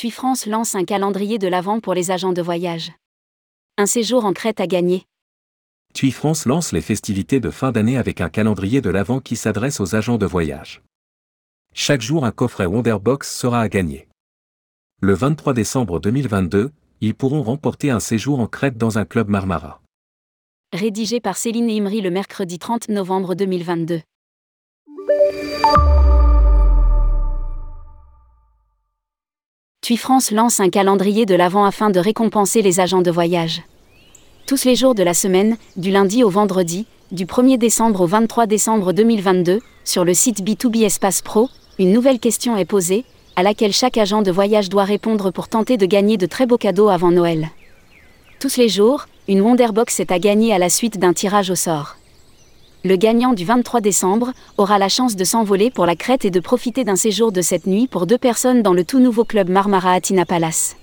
TUI France lance un calendrier de l'Avent pour les agents de voyage. Un séjour en Crète à gagner. TUI France lance les festivités de fin d'année avec un calendrier de l'Avent qui s'adresse aux agents de voyage. Chaque jour un coffret Wonderbox sera à gagner. Le 23 décembre 2022, ils pourront remporter un séjour en Crète dans un club Marmara. Rédigé par Céline Imri le mercredi 30 novembre 2022. TUI France lance un calendrier de l'Avent afin de récompenser les agents de voyage. Tous les jours de la semaine, du lundi au vendredi, du 1er décembre au 23 décembre 2022, sur le site B2B Espace Pro, une nouvelle question est posée, à laquelle chaque agent de voyage doit répondre pour tenter de gagner de très beaux cadeaux avant Noël. Tous les jours, une Wonderbox est à gagner à la suite d'un tirage au sort. Le gagnant du 23 décembre aura la chance de s'envoler pour la Crète et de profiter d'un séjour de cette nuit pour deux personnes dans le tout nouveau club Marmara Atina Palace.